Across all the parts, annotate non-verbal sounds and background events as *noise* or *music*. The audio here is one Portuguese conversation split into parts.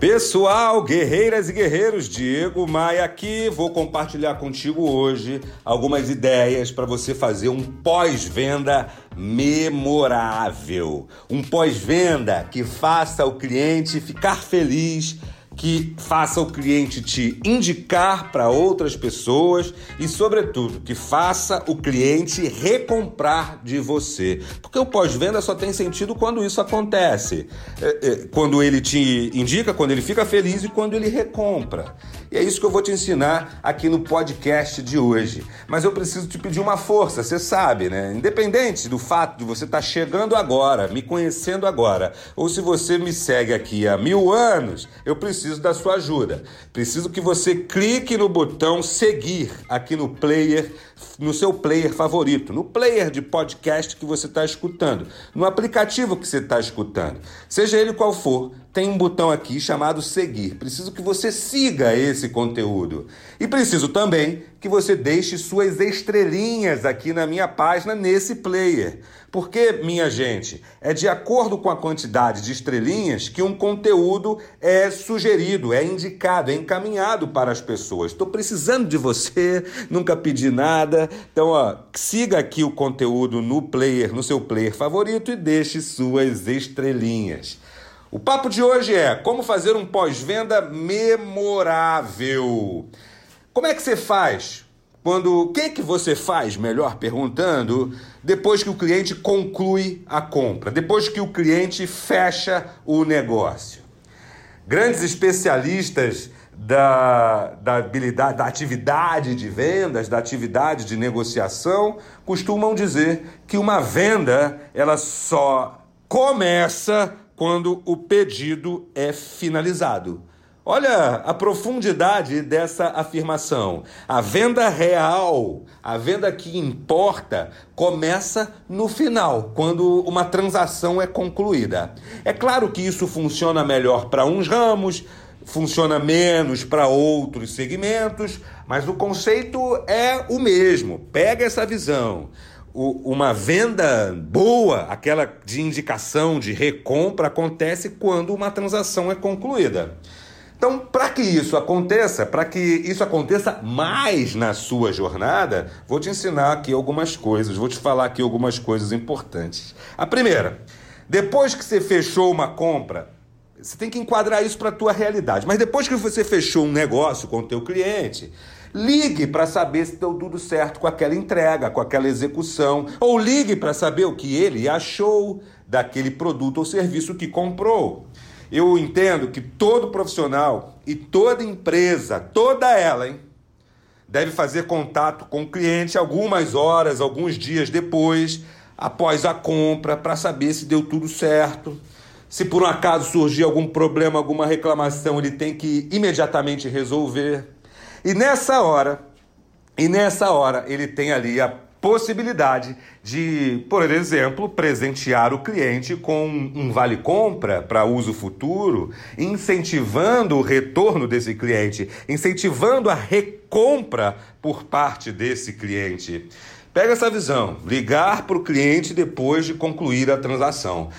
Pessoal, guerreiras e guerreiros, Diego Maia aqui. Vou compartilhar contigo hoje algumas ideias para você fazer um pós-venda memorável. Um pós-venda que faça o cliente ficar feliz que faça o cliente te indicar para outras pessoas e, sobretudo, que faça o cliente recomprar de você. Porque o pós-venda só tem sentido quando isso acontece. É, é, quando ele te indica, quando ele fica feliz e quando ele recompra. E é isso que eu vou te ensinar aqui no podcast de hoje. Mas eu preciso te pedir uma força, você sabe, né? Independente do fato de você estar tá chegando agora, me conhecendo agora, ou se você me segue aqui há mil anos, eu preciso preciso da sua ajuda. Preciso que você clique no botão seguir aqui no player, no seu player favorito, no player de podcast que você está escutando, no aplicativo que você está escutando. Seja ele qual for, tem um botão aqui chamado seguir. Preciso que você siga esse conteúdo. E preciso também que você deixe suas estrelinhas aqui na minha página nesse player. Porque, minha gente, é de acordo com a quantidade de estrelinhas que um conteúdo é sugerido, é indicado, é encaminhado para as pessoas. Estou precisando de você, *laughs* nunca pedi nada. Então, ó, siga aqui o conteúdo no player, no seu player favorito e deixe suas estrelinhas. O papo de hoje é como fazer um pós-venda memorável. Como é que você faz? Quando o que que você faz, melhor perguntando, depois que o cliente conclui a compra, depois que o cliente fecha o negócio. Grandes especialistas da, da habilidade, da atividade de vendas, da atividade de negociação, costumam dizer que uma venda ela só começa quando o pedido é finalizado. Olha a profundidade dessa afirmação. A venda real, a venda que importa, começa no final, quando uma transação é concluída. É claro que isso funciona melhor para uns ramos, funciona menos para outros segmentos, mas o conceito é o mesmo. Pega essa visão uma venda boa, aquela de indicação, de recompra, acontece quando uma transação é concluída. Então, para que isso aconteça, para que isso aconteça mais na sua jornada, vou te ensinar aqui algumas coisas, vou te falar aqui algumas coisas importantes. A primeira, depois que você fechou uma compra, você tem que enquadrar isso para a tua realidade. Mas depois que você fechou um negócio com o teu cliente, Ligue para saber se deu tudo certo com aquela entrega, com aquela execução, ou ligue para saber o que ele achou daquele produto ou serviço que comprou. Eu entendo que todo profissional e toda empresa, toda ela, hein, deve fazer contato com o cliente algumas horas, alguns dias depois, após a compra, para saber se deu tudo certo. Se por um acaso surgir algum problema, alguma reclamação, ele tem que imediatamente resolver. E nessa hora, e nessa hora ele tem ali a possibilidade de, por exemplo, presentear o cliente com um vale compra para uso futuro, incentivando o retorno desse cliente, incentivando a recompra por parte desse cliente. Pega essa visão, ligar para o cliente depois de concluir a transação.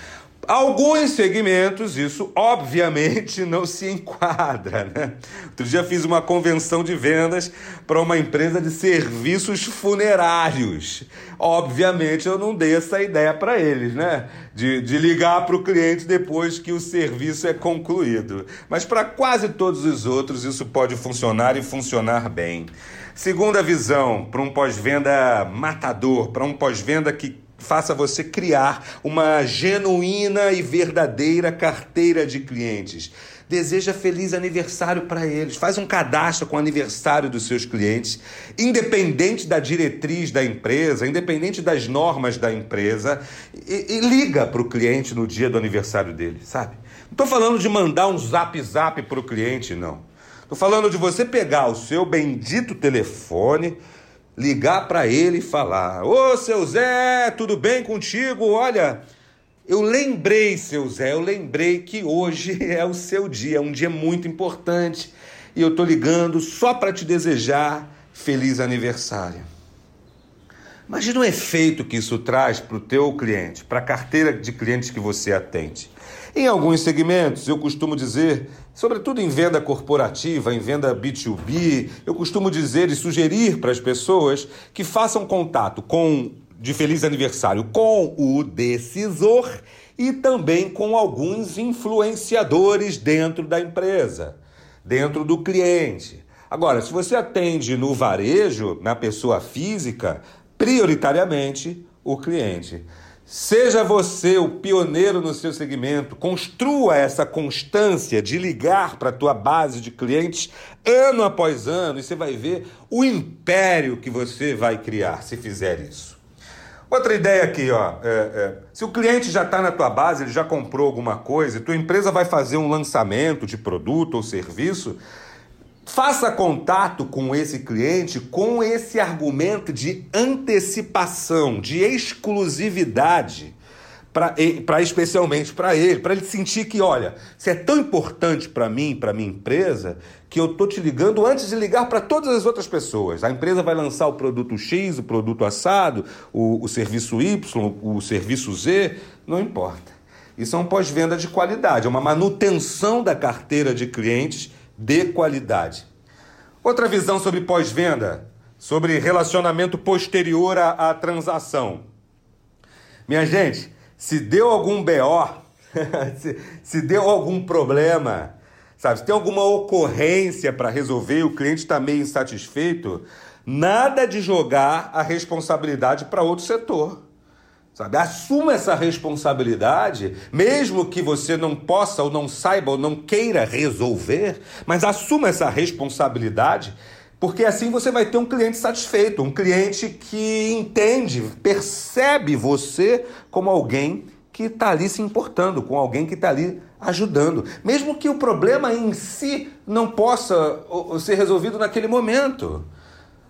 Alguns segmentos, isso obviamente não se enquadra. Né? Outro dia fiz uma convenção de vendas para uma empresa de serviços funerários. Obviamente eu não dei essa ideia para eles, né? De, de ligar para o cliente depois que o serviço é concluído. Mas para quase todos os outros isso pode funcionar e funcionar bem. Segunda visão, para um pós-venda matador, para um pós-venda que faça você criar uma genuína e verdadeira carteira de clientes. Deseja feliz aniversário para eles. Faz um cadastro com o aniversário dos seus clientes, independente da diretriz da empresa, independente das normas da empresa, e, e liga para o cliente no dia do aniversário dele, sabe? Não estou falando de mandar um zap zap para o cliente, não. Estou falando de você pegar o seu bendito telefone ligar para ele e falar: Ô seu Zé, tudo bem contigo? Olha, eu lembrei, seu Zé, eu lembrei que hoje *laughs* é o seu dia, é um dia muito importante e eu tô ligando só para te desejar feliz aniversário. Imagina o efeito que isso traz para o teu cliente, para a carteira de clientes que você atende. Em alguns segmentos, eu costumo dizer, sobretudo em venda corporativa, em venda B2B, eu costumo dizer e sugerir para as pessoas que façam contato com de feliz aniversário com o decisor e também com alguns influenciadores dentro da empresa, dentro do cliente. Agora, se você atende no varejo, na pessoa física, prioritariamente o cliente. Seja você o pioneiro no seu segmento, construa essa constância de ligar para a tua base de clientes ano após ano e você vai ver o império que você vai criar se fizer isso. Outra ideia aqui, ó, é, é, se o cliente já está na tua base, ele já comprou alguma coisa, e tua empresa vai fazer um lançamento de produto ou serviço, Faça contato com esse cliente com esse argumento de antecipação, de exclusividade, para especialmente para ele, para ele sentir que, olha, você é tão importante para mim, para minha empresa, que eu tô te ligando antes de ligar para todas as outras pessoas. A empresa vai lançar o produto X, o produto assado, o, o serviço Y, o serviço Z, não importa. Isso é um pós-venda de qualidade, é uma manutenção da carteira de clientes de qualidade. Outra visão sobre pós-venda, sobre relacionamento posterior à, à transação. Minha gente, se deu algum BO, *laughs* se, se deu algum problema, sabe, se tem alguma ocorrência para resolver o cliente está meio insatisfeito, nada de jogar a responsabilidade para outro setor. Sabe? Assuma essa responsabilidade, mesmo que você não possa ou não saiba ou não queira resolver, mas assuma essa responsabilidade, porque assim você vai ter um cliente satisfeito, um cliente que entende, percebe você como alguém que está ali se importando, com alguém que está ali ajudando, mesmo que o problema em si não possa ser resolvido naquele momento.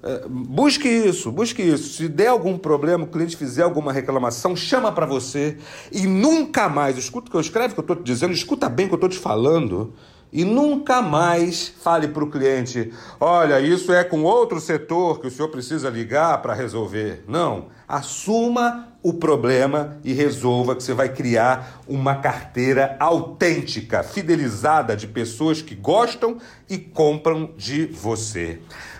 É, busque isso, busque isso. Se der algum problema, o cliente fizer alguma reclamação, chama para você e nunca mais, escuta o que eu escrevo, que eu estou te dizendo, escuta bem o que eu estou te falando e nunca mais fale para o cliente: olha, isso é com outro setor que o senhor precisa ligar para resolver. Não, assuma o problema e resolva que você vai criar uma carteira autêntica, fidelizada de pessoas que gostam e compram de você.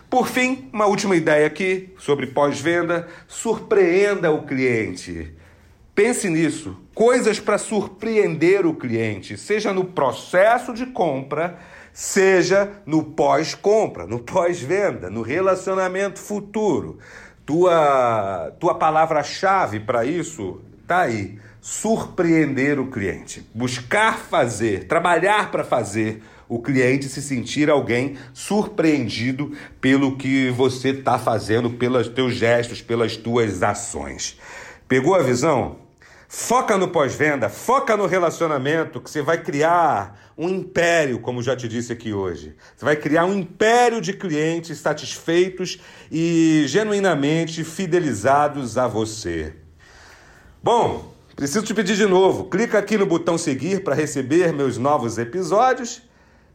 Por fim, uma última ideia aqui sobre pós-venda: surpreenda o cliente. Pense nisso. Coisas para surpreender o cliente, seja no processo de compra, seja no pós-compra, no pós-venda, no relacionamento futuro. Tua, tua palavra-chave para isso está aí: surpreender o cliente. Buscar fazer, trabalhar para fazer o cliente se sentir alguém surpreendido pelo que você está fazendo, pelos teus gestos, pelas tuas ações. Pegou a visão? Foca no pós-venda, foca no relacionamento, que você vai criar um império, como já te disse aqui hoje. Você vai criar um império de clientes satisfeitos e genuinamente fidelizados a você. Bom, preciso te pedir de novo. Clica aqui no botão seguir para receber meus novos episódios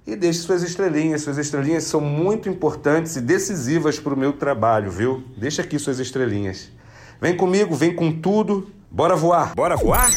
e deixe suas estrelinhas. Suas estrelinhas são muito importantes e decisivas para o meu trabalho, viu? Deixa aqui suas estrelinhas. Vem comigo, vem com tudo. Bora voar. Bora voar?